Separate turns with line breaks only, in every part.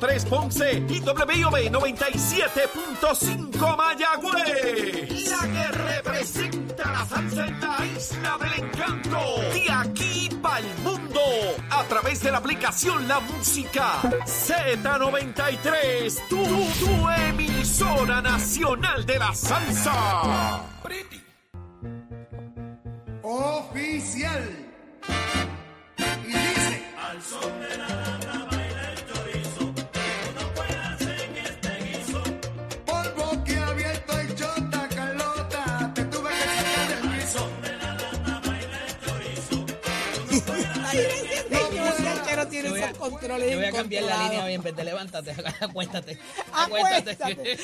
3 Ponce y WIOB 97.5 Mayagüez. La que representa la salsa en la isla del encanto. De aquí para el mundo. A través de la aplicación La Música Z93. Tu, tu emisora nacional de la salsa.
Oficial. Y dice.
Al son de la
Yo voy, a,
esos controles
yo voy a cambiar la línea hoy en vez de levántate, acuéstate.
Acuéstate.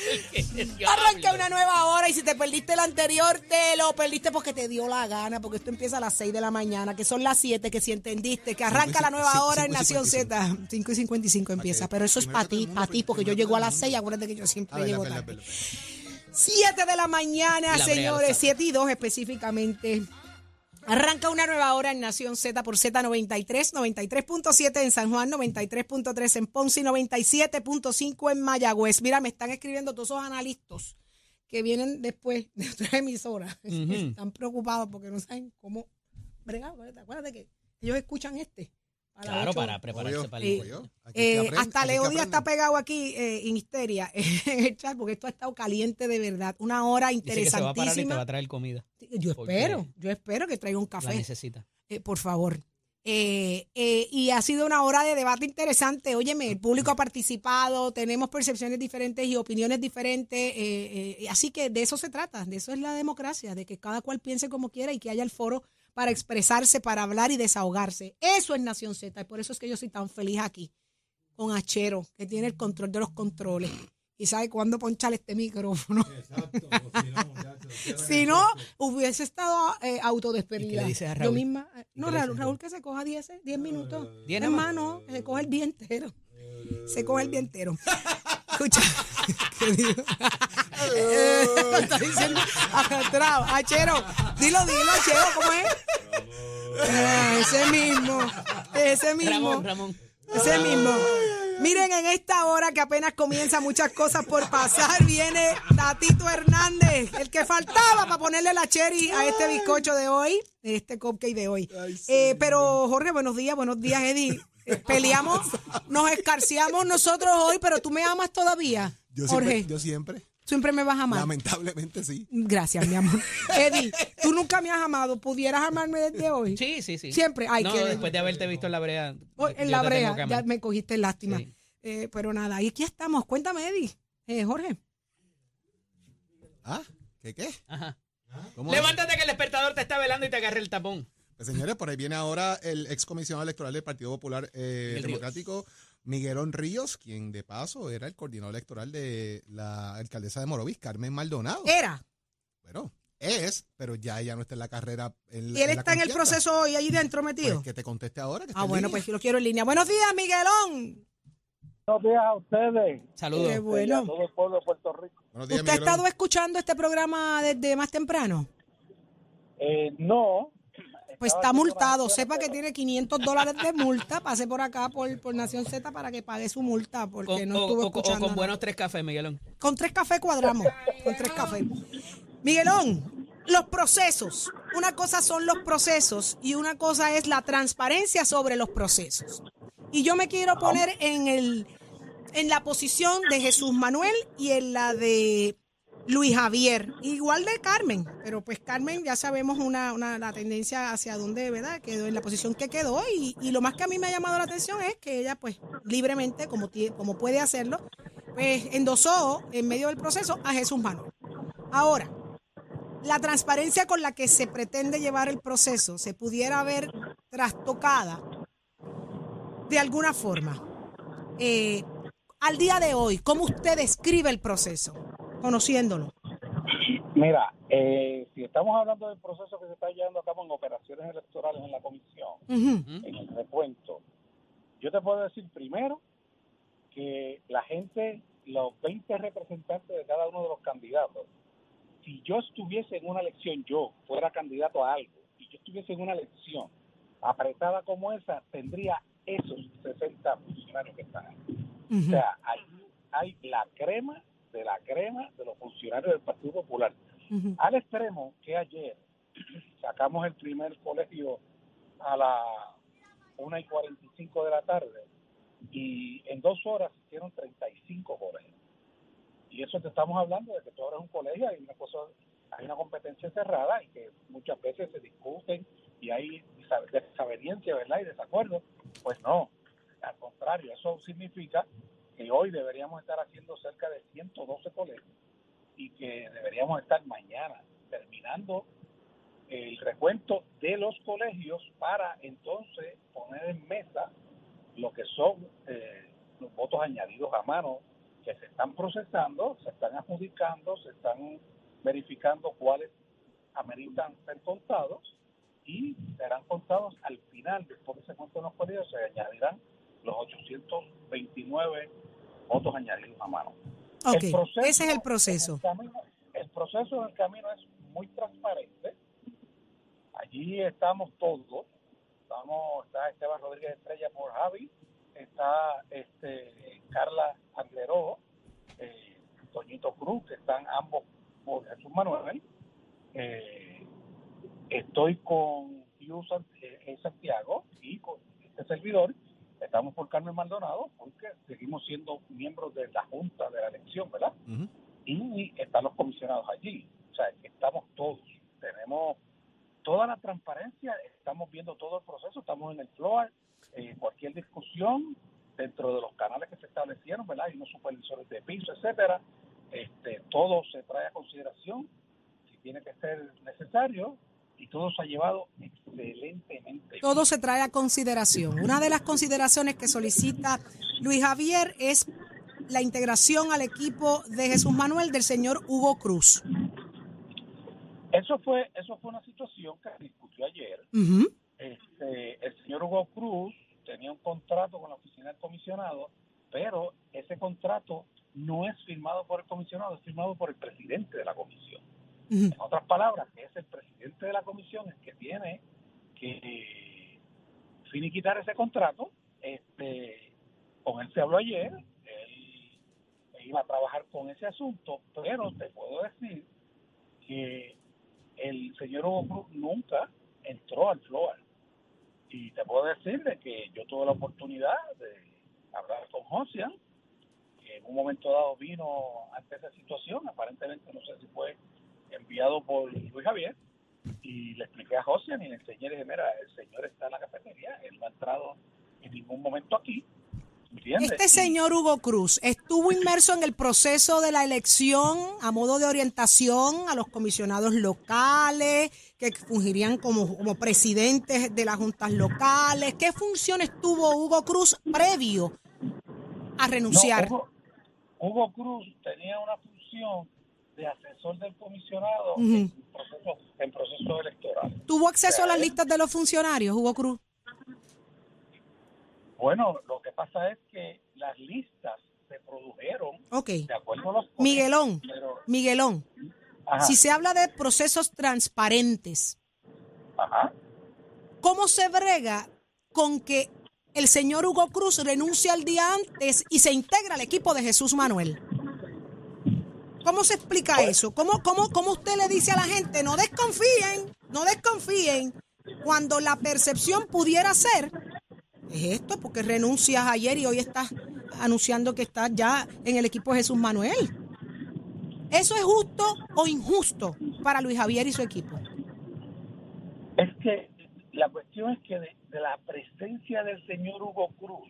Arranca una nueva hora y si te perdiste el anterior, te lo perdiste porque te dio la gana, porque esto empieza a las 6 de la mañana, que son las 7, que si entendiste, que arranca la nueva hora en Nación
55.
Z. 5 y 55 empieza, pero eso es para ti, para ti, porque yo llego a las
mundo.
6, acuérdate que yo siempre llego tarde.
verdad.
7 de la mañana,
la
señores,
brega,
7 y 2 específicamente. Arranca una nueva hora en Nación Z por Z93, 93.7 en San Juan, 93.3 en Ponce y 97.5 en Mayagüez. Mira, me están escribiendo todos esos analistas que vienen después de otra emisora. Están preocupados porque no saben cómo bregar. Acuérdate que ellos escuchan este.
Claro,
ocho.
para prepararse
Obvio.
para
Eh,
el
Eh,
aprende,
hasta Leo Díaz está pegado aquí eh, en histeria en el chat porque esto ha estado caliente de verdad. Una hora
Dice que se va a parar y te va
interesantísima.
a traer comida.
Yo espero, yo espero que traiga un
La
café,
necesita.
eh, por favor. Eh, eh, y ha sido una hora de debate interesante. Óyeme, el público ha participado, tenemos percepciones diferentes y opiniones diferentes. eh, eh, así que de eso se trata, de eso es la democracia, de que cada cual piense como quiera y que haya el foro para expresarse, para hablar y desahogarse. Eso es Nación Z y por eso es que yo soy tan feliz aquí con Achero, que tiene el control de los controles y sabe cuándo ponchar este micrófono. si no, hubiese estado eh, autodespedida.
¿Y qué le dices a
Yo
Raúl?
misma. eh,
¿Y
No, Raúl, Raúl que se coja 10 10 minutos.
¿Diez más?
Hermano, que se coge el día entero. Se coge el día entero. Escucha. ¿Qué digo? Eh, está diciendo atrás. Achero. Dilo, dilo, Achero, ¿cómo es? Eh, ese mismo. Ese mismo.
Ramón, Ramón.
Ese mismo. Miren, en esta hora que apenas comienza muchas cosas por pasar, viene Tatito Hernández, el que faltaba para ponerle la cherry a este bizcocho de hoy, este cupcake de hoy. Eh, pero Jorge, buenos días, buenos días, Eddie. Peleamos, nos escarciamos nosotros hoy, pero tú me amas todavía,
Yo
Jorge.
siempre, yo siempre,
Siempre me vas a amar.
lamentablemente sí.
Gracias, mi amor. Eddie, tú nunca me has amado. ¿Pudieras amarme desde hoy?
Sí, sí, sí.
Siempre. Ay,
no,
qué-
después de haberte visto en la brea.
Oh, en la brea,
que
ya me cogiste lástima.
Sí.
Eh, pero nada, y aquí estamos. Cuéntame, Eddie. Eh, Jorge.
¿Ah? ¿Qué qué?
Ajá.
¿Cómo es?
Levántate que el despertador te está velando y te agarre el tapón.
Pues, señores, por ahí viene ahora el ex comisionado electoral del Partido Popular eh,
Ríos.
Democrático, Miguelón Ríos, quien de paso era el coordinador electoral de la alcaldesa de Morovis, Carmen Maldonado.
Era.
Bueno, es, pero ya ella no está en la carrera. En la-
Y él
en la
está en el proceso hoy allí dentro metido.
Pues que te conteste ahora. Que
ah,
en
bueno, pues yo lo quiero en línea. Buenos días, Miguelón.
Buenos días a ustedes
Saludos.
Qué
y a
bueno.
todo el pueblo de Puerto Rico.
Buenos días,
¿Usted ha estado escuchando este programa desde más temprano?
Eh, no.
Pues está multado. Sepa que tiene 500 dólares de multa. Pase por acá por, por Nación Z para que pague su multa porque
Con,
no estuvo
o- o con
escuchando. nada.
buenos tres cafés, Miguelón.
Con tres cafés cuadramos. Con tres cafés. Miguelón, los procesos. Una cosa son los procesos y una cosa es la transparencia sobre los procesos. Y yo me quiero poner en el en la posición de Jesús Manuel y en la de Luis Javier, igual de Carmen, pero pues Carmen ya sabemos una, la tendencia hacia dónde, ¿verdad? Quedó en la posición que quedó y, y lo más que a mí me ha llamado la atención es que ella pues libremente, como, tie- como puede hacerlo, pues endosó en medio del proceso a Jesús Manuel. Ahora, la transparencia con la que se pretende llevar el proceso se pudiera ver trastocada de alguna forma. Eh, al día de hoy, ¿cómo usted describe el proceso, conociéndolo?
Mira, eh, si estamos hablando del proceso que se está llevando a cabo en operaciones electorales en la comisión, en el recuento, yo te puedo decir primero que la gente, los 20 representantes de cada uno de los candidatos, si yo estuviese en una elección, yo fuera candidato a algo, y yo estuviese en una elección apretada como esa, tendría esos 60 funcionarios que están ahí. O sea, ahí hay la crema de la crema de los funcionarios del Partido Popular. Al extremo que ayer sacamos el primer colegio a las 1 y 45 de la tarde y en dos horas hicieron 35 colegios. Y eso te estamos hablando de que tú abres un colegio, hay una cosa, hay una competencia cerrada y que muchas veces se discuten y hay desa- desaveniencia, ¿verdad? Y desacuerdo. Pues no, al contrario, eso significa que hoy deberíamos estar haciendo cerca de 112 colegios y que deberíamos estar mañana terminando el recuento de los colegios para entonces poner en mesa lo que son eh, los votos añadidos a mano que se están procesando, se están adjudicando, se están verificando cuáles ameritan ser contados y serán contados al final, después que se cuenten los colegios, se añadirán los 829 votos añadidos a mano.
Ok,
El proceso
ese es el proceso.
el camino- el proceso en el camino es muy transparente. Allí estamos todos. Estamos, está Esteban Rodríguez Estrella por Javi, está este Carla Andleró, eh, Toñito Cruz, que están ambos por Jesús Manuel. Eh, estoy con eh, Santiago y con este servidor. Estamos por Carmen Maldonado porque seguimos siendo miembros de la Junta de la elección, ¿verdad? Y están los comisionados allí. O sea, estamos todos. Tenemos toda la transparencia, estamos viendo todo el proceso, estamos en el floor, eh, cualquier discusión dentro de los canales que se establecieron, ¿verdad? Hay unos supervisores de piso, etcétera. Este, todo se trae a consideración si tiene que ser necesario y todo se ha llevado excelentemente.
Todo se trae a consideración. Una de las consideraciones que solicita Luis Javier es la integración al equipo de Jesús Manuel del señor Hugo Cruz.
Eso fue eso fue una situación que se discutió ayer. Este, el señor Hugo Cruz tenía un contrato con la oficina del comisionado, pero ese contrato no es firmado por el comisionado, es firmado por el presidente de la comisión. En otras palabras, que es el presidente de la comisión el que tiene que finiquitar ese contrato. Este, con él se habló ayer, él iba a trabajar con ese asunto, pero te puedo decir que el señor Hugo nunca entró al FLOAR. Y te puedo decir de que yo tuve la oportunidad de hablar con Josian, que en un momento dado vino ante esa situación, aparentemente no sé si fue enviado por Luis Javier, y le expliqué a Josian y le enseñé, le dije, mira, el señor está en la cafetería, él no ha entrado en ningún momento aquí. ¿entiendes?
Este señor Hugo Cruz estuvo inmerso en el proceso de la elección a modo de orientación a los comisionados locales que fungirían como, como presidentes de las juntas locales. ¿Qué funciones tuvo Hugo Cruz previo a
No,
renunciar?
Hugo, Hugo Cruz tenía una función de asesor del comisionado en, proceso, en proceso electoral.
¿Tuvo acceso a las
él-
listas de los funcionarios, Hugo Cruz?
Bueno, lo que pasa es que las listas se produjeron
Ok.
de acuerdo a los...
Miguelón,
Pero,
Miguelón,
ajá,
si se habla de procesos transparentes,
ajá.
¿cómo se brega con que el señor Hugo Cruz renuncia al día antes y se integra al equipo de Jesús Manuel? ¿Cómo se explica eso? ¿Cómo, cómo, ¿Cómo usted le dice a la gente, no desconfíen, no desconfíen, cuando la percepción pudiera ser, es esto, porque renuncias ayer y hoy estás anunciando que estás ya en el equipo de Jesús Manuel? ¿Eso es justo o injusto para Luis Javier y su equipo?
Es que la cuestión es que de, de la presencia del señor Hugo Cruz,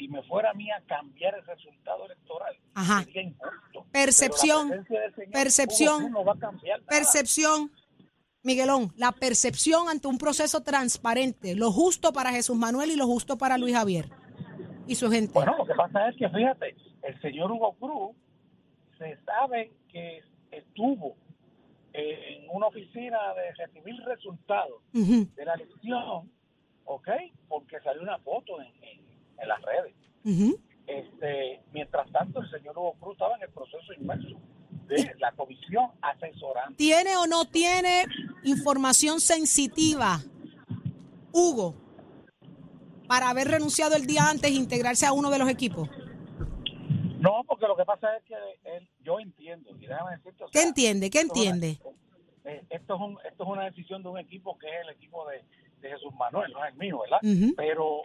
si me fuera a mí a cambiar el resultado electoral,
Ajá.
sería injusto.
Percepción,
señor
percepción,
Hugo Cruz no va a cambiar nada.
Percepción, Miguelón, la percepción ante un proceso transparente, lo justo para Jesús Manuel y lo justo para Luis Javier y su gente.
Bueno, lo que pasa es que, fíjate, el señor Hugo Cruz se sabe que estuvo en una oficina de recibir resultados de la elección, ¿ok? Porque salió una foto en, en- en las redes. Este, mientras tanto, el señor Hugo Cruz estaba en el proceso inmerso de la comisión asesorante.
¿Tiene o no tiene información sensitiva, Hugo, para haber renunciado el día antes e integrarse a uno de los equipos?
pasa es que él, yo entiendo, y déjame decirte, o
¿Qué entiende? ¿Qué entiende?
eh, esto, es un, esto es una decisión de un equipo que es el equipo de, de Jesús Manuel, no es el mío, ¿verdad? Pero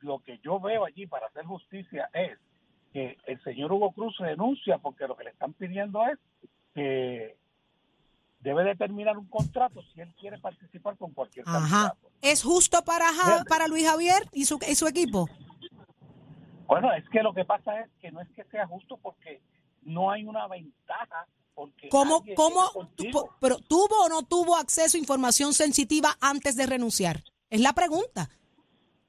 lo que yo veo allí para hacer justicia es que el señor Hugo Cruz renuncia porque lo que le están pidiendo es que debe de terminar un contrato si él quiere participar con cualquier
Ajá.
candidato.
¿Es justo para, Ja- para Luis Javier y su, y su equipo?
Bueno, es que lo que pasa es que no es que sea justo porque no hay una ventaja. Porque
¿Cómo, cómo, pero tuvo o no tuvo acceso a información sensitiva antes de renunciar? Es la pregunta.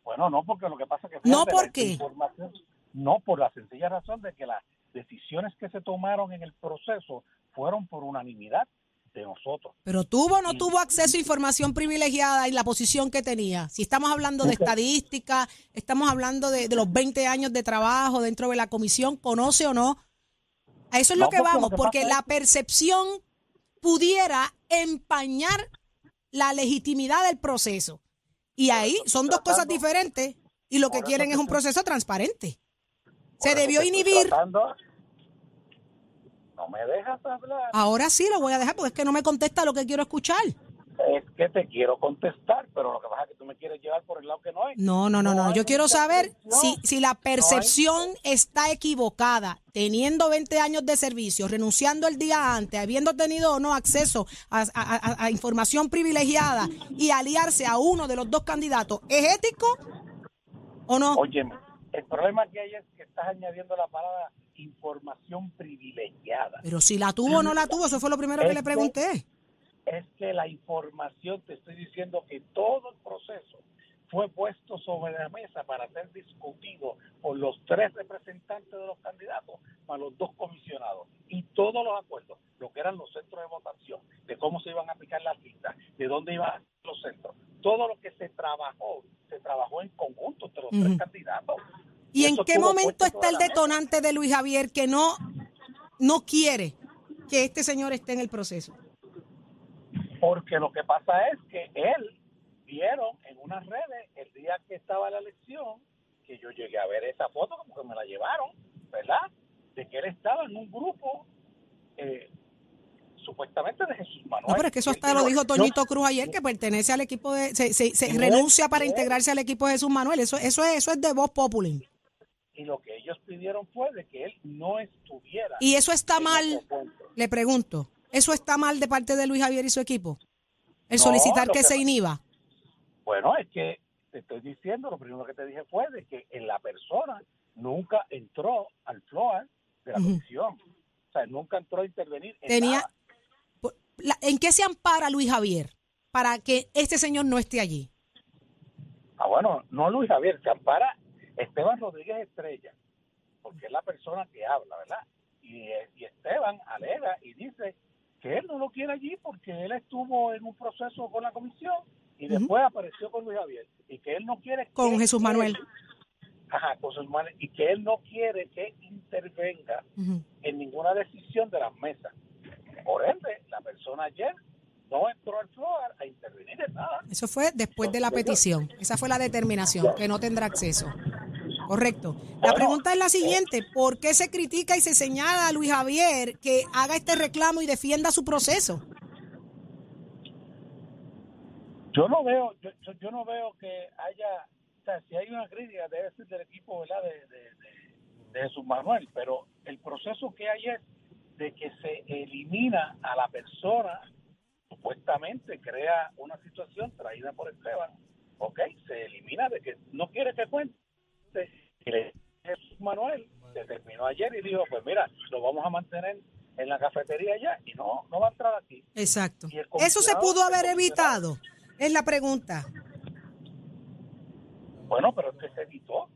Bueno, no, porque lo que pasa es que...
No, ¿por
la
qué?
información- no, por la sencilla razón de que las decisiones que se tomaron en el proceso fueron por unanimidad de nosotros.
Pero tuvo o no tuvo acceso a información privilegiada y la posición que tenía. Si estamos hablando de estadística, estamos hablando de, de los 20 años de trabajo dentro de la comisión, ¿conoce o no? A eso es lo que
lo
vamos,
que
porque la percepción pudiera empañar la legitimidad del proceso. Y ahí son dos cosas diferentes y lo que quieren es un proceso transparente. Se debió inhibir.
No me dejas hablar.
Ahora sí lo voy a dejar porque es que no me contesta lo que quiero escuchar.
Es que te quiero contestar, pero lo que pasa es que tú me quieres llevar por el lado que no es.
No, no, no, no. Yo quiero saber si, si la percepción está equivocada, teniendo 20 años de servicio, renunciando el día antes, habiendo tenido o no acceso a, a- a- a información privilegiada y aliarse a uno de los dos candidatos, ¿es ético o no?
Óyeme, el problema que hay es que estás añadiendo la palabra información privilegiada.
Pero si la tuvo o no la tuvo, eso fue lo primero que le pregunté.
Es que la información, te estoy diciendo que todo el proceso fue puesto sobre la mesa para ser discutido por los tres representantes de los candidatos, para los dos comisionados, y todos los acuerdos, lo que eran los centros de votación, de cómo se iban a aplicar las listas, de dónde iban los centros, todo lo que se trabajó, se trabajó en conjunto entre los tres candidatos.
¿Y en qué momento está el detonante de Luis Javier que no, no quiere que este señor esté en el proceso?
Porque lo que pasa es que él vieron en unas redes el día que estaba la elección, que yo llegué a ver esa foto, como que me la llevaron, ¿verdad? De que él estaba en un grupo eh, supuestamente de Jesús Manuel.
No, pero es que eso hasta lo dijo Toñito Cruz ayer, que pertenece al equipo de, se, se- renuncia para integrarse al equipo de Jesús Manuel. Eso, eso es, eso es de voz populi.
y lo que ellos pidieron fue de que él no estuviera.
Y eso está mal, le pregunto, ¿eso está mal de parte de Luis Javier y su equipo? El
No,
solicitar que
que
se inhiba.
Bueno, es que te estoy diciendo, lo primero que te dije fue de que en la persona nunca entró al floor de la comisión. O sea, nunca entró a intervenir en
Tenía, por- la- ¿En qué se ampara Luis Javier para que este señor no esté allí?
Ah, bueno, no Luis Javier, se ampara Esteban Rodríguez Estrella, porque es la persona que habla, ¿verdad? Y, eh, y Esteban alega y dice que él no lo quiere allí porque él estuvo en un proceso con la comisión y después apareció con Luis Javier y que él no quiere que-
Con Jesús
que-
Manuel.
Ajá, con Jesús Manuel y que él no quiere que intervenga en ninguna decisión de las mesas. Por ende, la persona ayer no entró al floor a intervenir en nada.
Eso fue después de la petición. Esa fue la determinación, que no tendrá acceso. Correcto. La pregunta es la siguiente, ¿por qué se critica y se señala a Luis Javier que haga este reclamo y defienda su proceso?
Yo no veo, yo, yo- yo no veo que haya, o sea, si hay una crítica debe ser del equipo, ¿verdad? De, de, de- de Jesús Manuel, pero el proceso que hay es de que se elimina a la persona, supuestamente crea una situación traída por Esteban, ¿ok? Se elimina de que no quiere que cuente. Y le- Jesús Manuel determinó ayer y dijo, pues mira, lo vamos a mantener en la cafetería ya y no, no va a entrar aquí.
Exacto. Eso se pudo haber evitado. Es la pregunta.
Bueno, pero es que se evitó.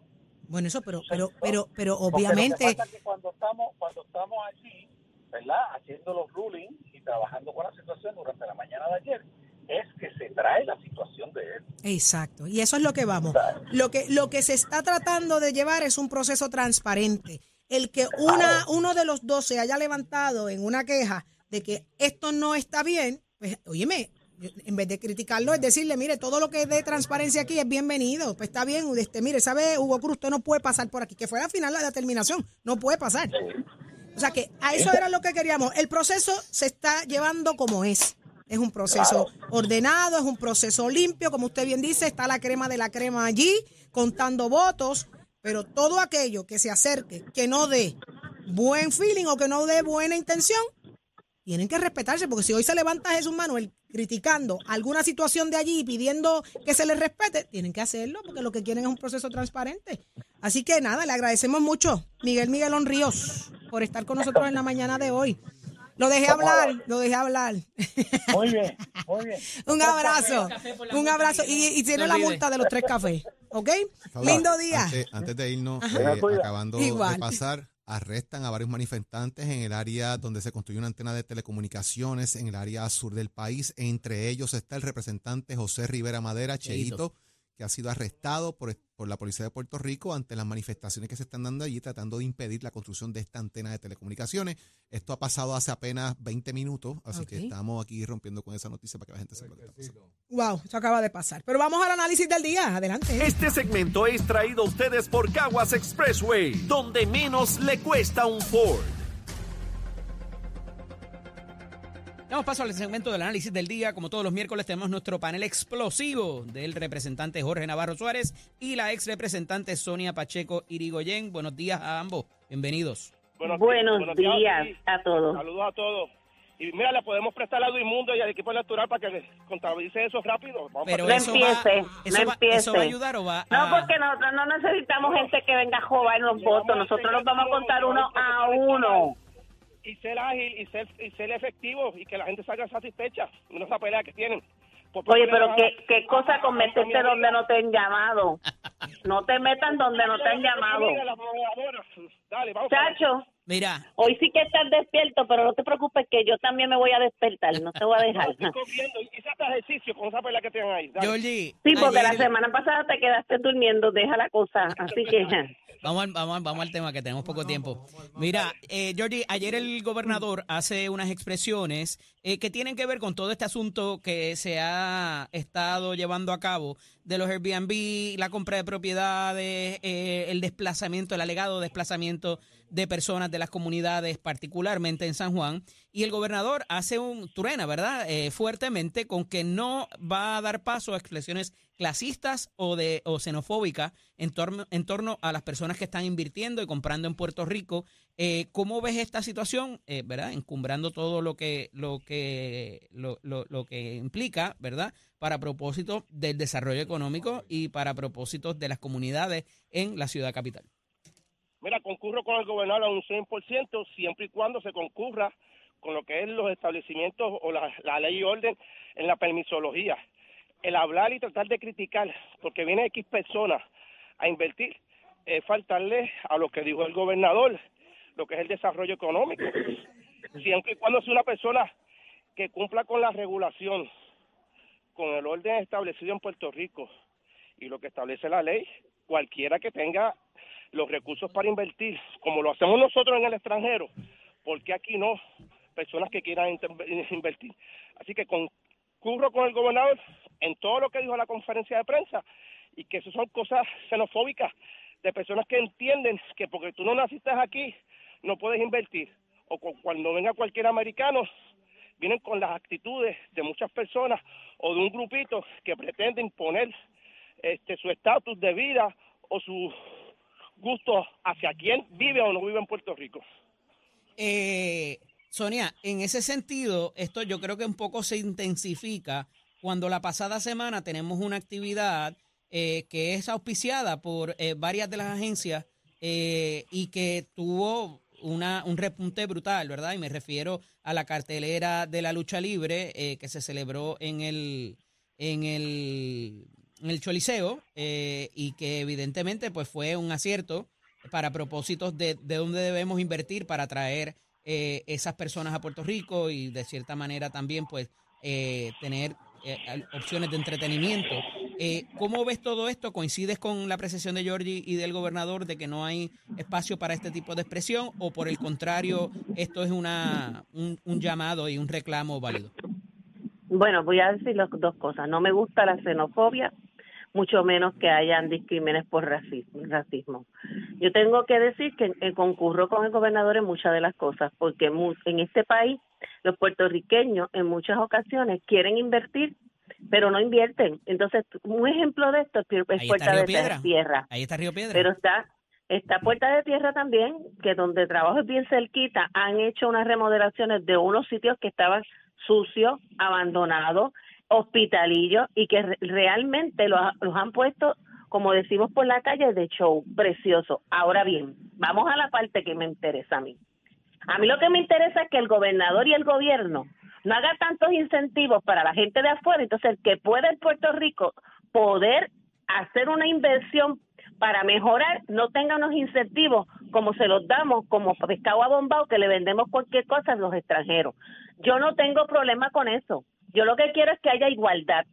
Bueno, eso, pero, pero, pero, pero
Porque lo que
obviamente,
pasa es que cuando estamos, cuando estamos allí, ¿verdad? Haciendo los rulings y trabajando con la situación durante la mañana de ayer, trae la situación de él.
exacto. Y eso es lo que vamos. Lo que, lo que se está tratando de llevar es un proceso transparente. El que una, uno de los dos se haya levantado en una queja de que esto no está bien, pues, óyeme, en vez de criticarlo, es decirle, mire, todo lo que es de transparencia aquí es bienvenido. Pues está bien, este, mire, ¿sabe, Hugo Cruz? Usted no puede pasar por aquí. Que fue al final la determinación. No puede pasar. O sea que a eso era lo que queríamos. El proceso se está llevando como es. Es un proceso ordenado, es un proceso limpio, como usted bien dice, está la crema de la crema allí, contando votos, pero todo aquello que se acerque, que no dé buen feeling o que no dé buena intención, tienen que respetarse, porque si hoy se levanta Jesús Manuel criticando alguna situación de allí y pidiendo que se les respete, tienen que hacerlo, porque lo que quieren es un proceso transparente. Así que nada, le agradecemos mucho, Miguel Miguelón Ríos, por estar con nosotros en la mañana de hoy. Lo dejé hablar, lo dejé hablar.
Muy bien, muy bien.
un abrazo, un abrazo. Y, y tiene la multa de los tres cafés, ¿ok? Lindo día.
Antes, antes de irnos, eh, acabando
Igual.
de pasar, arrestan a varios manifestantes en el área donde se construye una antena de telecomunicaciones en el área sur del país. Entre ellos está el representante José Rivera Madera,
Cheito.
Que ha sido arrestado por, por la policía de Puerto Rico ante las manifestaciones que se están dando allí tratando de impedir la construcción de esta antena de telecomunicaciones. Esto ha pasado hace apenas 20 minutos, así que estamos aquí rompiendo con esa noticia para que la gente sepa lo que está pasando.
Wow, eso acaba de pasar. Pero vamos al análisis del día. Adelante.
Este segmento es traído a ustedes por Caguas Expressway, donde menos le cuesta un Ford.
Damos paso al segmento del análisis del día. Como todos los miércoles tenemos nuestro panel explosivo del representante Jorge Navarro Suárez y la ex representante Sonia Pacheco Irigoyen. Buenos días a ambos. Bienvenidos.
Buenos,
Buenos días
sí.
a todos.
Saludos a todos. Y mira, le podemos prestar al Inmundo y al equipo electoral para que contabilice eso rápido. Vamos
Pero
No
eso va,
empiece,
eso,
no
va,
empiece.
¿Eso va a ayudar o va
No,
a...?
porque nosotros no necesitamos gente que venga a jobar los votos. Nosotros los vamos a contar uno a uno.
Y ser ágil y ser, y ser efectivo y que la gente salga satisfecha. No esa pelea que tienen.
Oye, pero qué, qué cosa con meterte donde no te han llamado. No te metan donde no te han llamado.
Dale, vamos.
Chacho,
Mira,
hoy sí que estás despierto, pero no te preocupes que yo también me voy a despertar. No te voy a dejar.
Estoy corriendo y ejercicio con esa pelea que tienen ahí. Dale.
Georgie.
Sí, porque la semana pasada te quedaste durmiendo. Deja la cosa. Así que...
Vamos al, vamos, al- vamos al tema que tenemos poco tiempo. Mira, eh, Georgie, ayer el gobernador hace unas expresiones eh, que tienen que ver con todo este asunto que se ha estado llevando a cabo de los Airbnb, la compra de propiedades, eh, el desplazamiento, el alegado desplazamiento de personas de las comunidades, particularmente en San Juan. Y el gobernador hace un truena, ¿verdad? Eh, fuertemente con que no va a dar paso a expresiones clasistas o de o xenofóbicas en torno, en torno a las personas que están invirtiendo y comprando en Puerto Rico. Eh, ¿Cómo ves esta situación, eh, verdad? Encumbrando todo lo que lo que lo, lo- lo que implica, ¿verdad? Para propósitos del desarrollo económico y para propósitos de las comunidades en la ciudad capital.
Mira, concurro con el gobernador a un 100% siempre y cuando se concurra con lo que es los establecimientos o la, ley y orden en la permisología. El hablar y tratar de criticar, porque viene X personas a invertir, es faltarle a lo que dijo el gobernador, lo que es el desarrollo económico. Siempre y cuando sea una persona que cumpla con la regulación, con el orden establecido en Puerto Rico y lo que establece la ley, cualquiera que tenga los recursos para invertir, como lo hacemos nosotros en el extranjero, porque aquí no, personas que quieran invertir. Así que concurro con el gobernador en todo lo que dijo en la conferencia de prensa y que eso son cosas xenofóbicas de personas que entienden que porque tú no naciste aquí no puedes invertir o cu- cuando venga cualquier americano vienen con las actitudes de muchas personas o de un grupito que pretende imponer este su estatus de vida o su gusto hacia quién vive o no vive en Puerto Rico.
Eh, Sonia, en ese sentido, esto yo creo que un poco se intensifica cuando la pasada semana tenemos una actividad eh, que es auspiciada por eh, varias de las agencias y que tuvo una, un repunte brutal, ¿verdad? Y me refiero a la cartelera de la lucha libre que se celebró en el, en el, el Choliseo eh, y que evidentemente pues fue un acierto para propósitos de, de dónde debemos invertir para atraer eh, esas personas a Puerto Rico y de cierta manera también pues eh, tener eh, opciones de entretenimiento. Eh, ¿Cómo ves todo esto? ¿Coincides con la apreciación de Georgie y del gobernador de que no hay espacio para este tipo de expresión o por el contrario esto es una, un, un llamado y un reclamo válido?
Bueno, voy a decir las dos cosas. No me gusta la xenofobia, mucho menos que hayan discrímenes por racismo. racismo. Yo tengo que decir que eh, concurro con el gobernador en muchas de las cosas, porque en este país los puertorriqueños en muchas ocasiones quieren invertir, pero no invierten. Entonces, un ejemplo de esto es
Ahí
Puerta de
Piedra.
Tierra.
Ahí está Río Piedra.
Pero está está Puerta de Tierra también, que donde trabajo es bien cerquita, han hecho unas remodelaciones de unos sitios que estaban sucios, abandonados, hospitalillos y que re- realmente los, los han puesto, como decimos por la calle, de show, precioso. Ahora bien, vamos a la parte que me interesa a mí. A mí lo que me interesa es que el gobernador y el gobierno no haga tantos incentivos para la gente de afuera, entonces que pueda en Puerto Rico poder hacer una inversión para mejorar, no tenga unos incentivos como se los damos como pescado abombado que le vendemos cualquier cosa a los extranjeros. Yo no tengo problema con eso. Yo lo que quiero es que haya igualdad.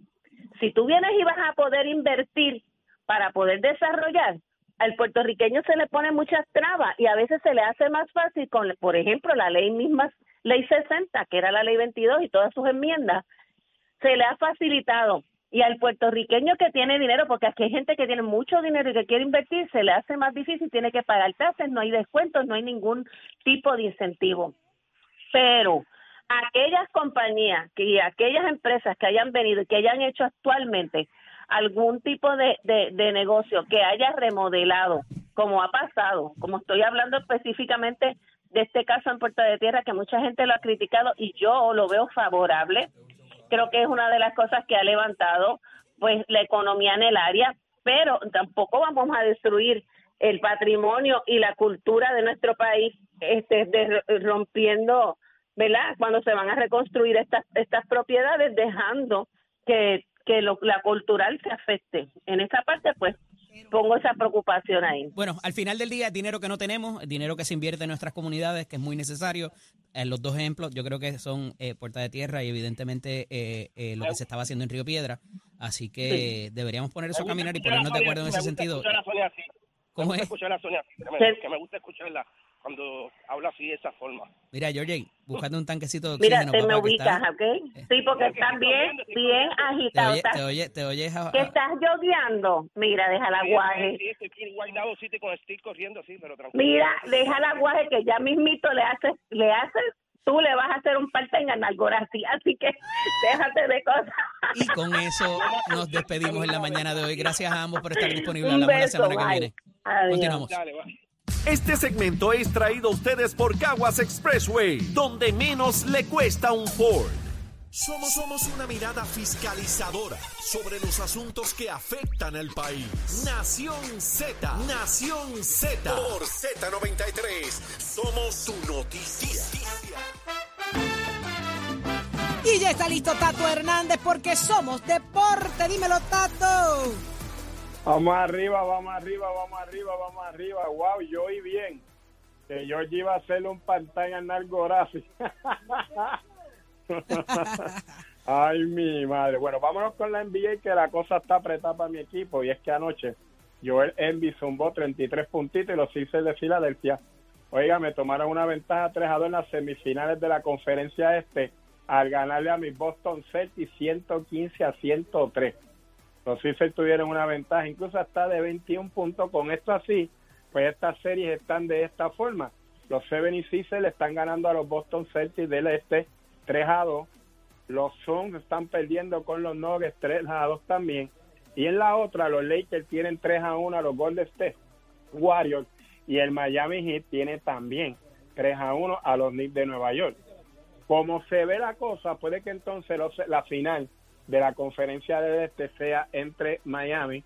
Si tú vienes y vas a poder invertir para poder desarrollar, al puertorriqueño se le ponen muchas trabas y a veces se le hace más fácil con, por ejemplo, la ley misma, ley 60, que era la ley 22 y todas sus enmiendas, se le ha facilitado. Y al puertorriqueño que tiene dinero, porque aquí hay gente que tiene mucho dinero y que quiere invertir, se le hace más difícil, tiene que pagar tasas, no hay descuentos, no hay ningún tipo de incentivo. Pero aquellas compañías que, y aquellas empresas que hayan venido y que hayan hecho actualmente algún tipo de, de, negocio que haya remodelado, como ha pasado, como estoy hablando específicamente de este caso en Puerta de Tierra, que mucha gente lo ha criticado y yo lo veo favorable, creo que es una de las cosas que ha levantado pues la economía en el área, pero tampoco vamos a destruir el patrimonio y la cultura de nuestro país este de- rompiendo, ¿verdad? Cuando se van a reconstruir estas estas propiedades dejando que que lo- la cultural se afecte. En esa parte pues pongo esa preocupación ahí.
Bueno, al final del día, es dinero que no tenemos, es dinero que se invierte en nuestras comunidades, que es muy necesario. Eh, los dos ejemplos, yo creo que son eh, Puerta de Tierra y evidentemente eh, eh, lo que se estaba haciendo en Río Piedra. Así que deberíamos poner eso a caminar y ponernos de acuerdo en ese sentido. ¿Cómo
me gusta
es?
Sí.
Que me gusta escucharla cuando habla así de esa forma.
Mira, Georgie, buscando un tanquecito de
Mira, te me
está-
ubicas, ¿ok? Sí, porque estás bien, bien
te
agitado.
oye,
Estás-
te oye, te oyes a-
que estás lloviando. Mira, deja la guaje.
Sí, estoy aquí en Guaynabo City con Steve corriendo así, pero tranquilo.
Mira, deja la guaje que ya mismito le haces, le haces, tú le vas a hacer un parte en Analgorazi, así que déjate de cosas.
Y con eso nos despedimos en la mañana de hoy. Gracias a ambos por estar disponibles. Hablamos la semana que viene.
Adiós.
Continuamos.
Dale, va.
Este segmento es traído a ustedes por Caguas Expressway, donde menos le cuesta un Ford. Somos, somos una mirada fiscalizadora sobre los asuntos que afectan al país. Nación Z, Nación Z. Por Z93, somos su noticia.
Y ya está listo Tato Hernández porque somos deporte. Dímelo, Tato.
Vamos arriba, vamos arriba, vamos arriba, vamos arriba. Wow, yo oí bien. Que George iba a hacerle un pantalla en Algorazi. Ay, mi madre. Bueno, vámonos con la NBA, que la cosa está apretada para mi equipo. Y es que anoche Joel Embiid zumbó 33 puntitos y los Sixers de Filadelfia, oiga, me tomaron una ventaja 3 a 2 en las semifinales de la conferencia este al ganarle a mis Boston Celtics 115 a 103. Los Sixers tuvieron una ventaja, incluso hasta de 21 puntos. Con esto así, pues estas series están de esta forma. Los 76ers le están ganando a los Boston Celtics del este 3 a 2. Los Suns están perdiendo con los Nuggets 3 a 2 también. Y en la otra, los Lakers tienen 3 a 1 a los Golden State Warriors. Y el Miami Heat tiene también 3 a 1 a los Knicks de Nueva York. Como se ve la cosa, puede que entonces los- la final de la conferencia del este sea entre Miami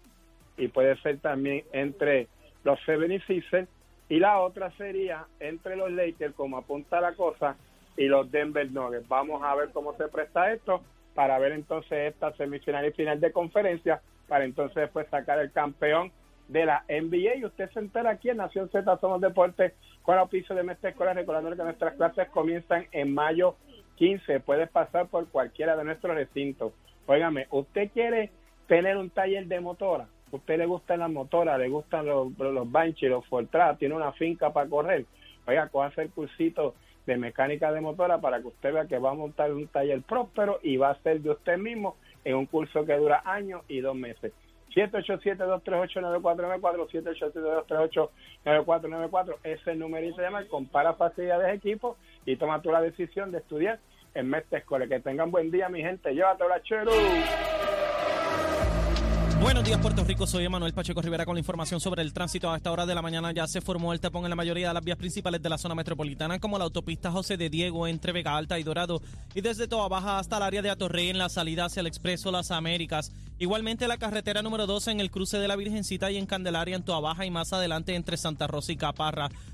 y puede ser también entre los 76ers y la otra sería entre los Lakers como apunta la cosa y los Denver Nuggets. Vamos a ver cómo se presta esto para ver entonces esta semifinal y final de conferencia para entonces después sacar el campeón de la NBA y usted se entera aquí en Nación Z Somos Deportes con auspicio de Mestre Escuela recordando que nuestras clases comienzan en mayo 15 puedes pasar por cualquiera de nuestros recintos óigame, usted quiere tener un taller de motora usted le gustan las motoras, le gustan los, los Banshee, los Fortran, tiene una finca para correr oiga, coja el cursito de mecánica de motora para que usted vea que va a montar un taller próspero y va a ser de usted mismo en un curso que dura años y dos meses 787-238-9494, 787-238-9494. Ese numerito llama, compara facilidades de equipo y toma tú la decisión de estudiar en Mestre Escuela. Que tengan buen día, mi gente. Llévatela, chero.
Buenos días, Puerto Rico. Soy Emanuel Pacheco Rivera con la información sobre el tránsito. A esta hora de la mañana ya se formó el tapón en la mayoría de las vías principales de la zona metropolitana, como la autopista José de Diego entre Vega Alta y Dorado, y desde Toa Baja hasta el área de Atorrey en la salida hacia el Expreso Las Américas. Igualmente la carretera número 12 en el cruce de la Virgencita y en Candelaria en Toa Baja y más adelante entre Santa Rosa y Caparra,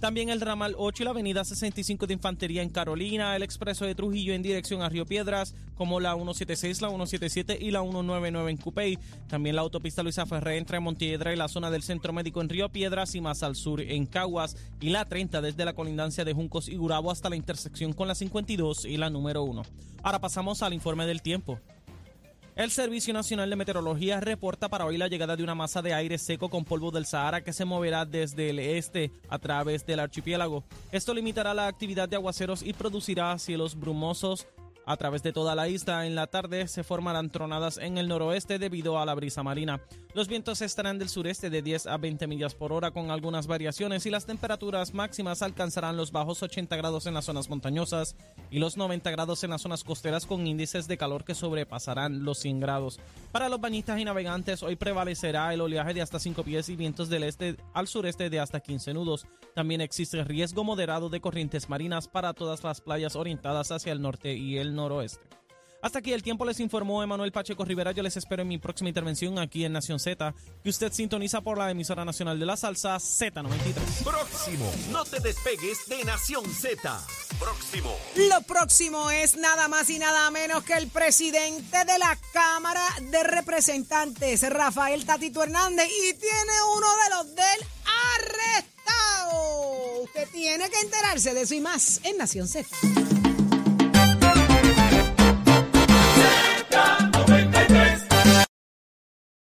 También el ramal 8 y la avenida 65 de Infantería en Carolina, el expreso de Trujillo en dirección a Río Piedras, como la 176, la 177 y la 199 en Cupey. También la autopista Luisa Ferré entre Montiedra y la zona del Centro Médico en Río Piedras y más al sur en Caguas. Y la 30 desde la colindancia de Juncos y Gurabo hasta la intersección con la 52 y la número 1. Ahora pasamos al informe del tiempo. El Servicio Nacional de Meteorología reporta para hoy la llegada de una masa de aire seco con polvo del Sahara que se moverá desde el este a través del archipiélago. Esto limitará la actividad de aguaceros y producirá cielos brumosos a través de toda la isla. En la tarde se formarán tronadas en el noroeste debido a la brisa marina. Los vientos estarán del sureste de 10 a 20 millas por hora con algunas variaciones y las temperaturas máximas alcanzarán los bajos 80 grados en las zonas montañosas y los 90 grados en las zonas costeras con índices de calor que sobrepasarán los 100 grados. Para los bañistas y navegantes hoy prevalecerá el oleaje de hasta 5 pies y vientos del este al sureste de hasta 15 nudos. También existe riesgo moderado de corrientes marinas para todas las playas orientadas hacia el norte y el noroeste. Hasta aquí el tiempo les informó Emanuel Pacheco Rivera. Yo les espero en mi próxima intervención aquí en Nación Z, que usted sintoniza por la emisora nacional de la salsa Z93.
Próximo. No te despegues de Nación Z. Próximo.
Lo próximo es nada más y nada menos que el presidente de la Cámara de Representantes, Rafael Tatito Hernández, y tiene uno de los del arrestado. Usted tiene que enterarse de eso y más en Nación Z.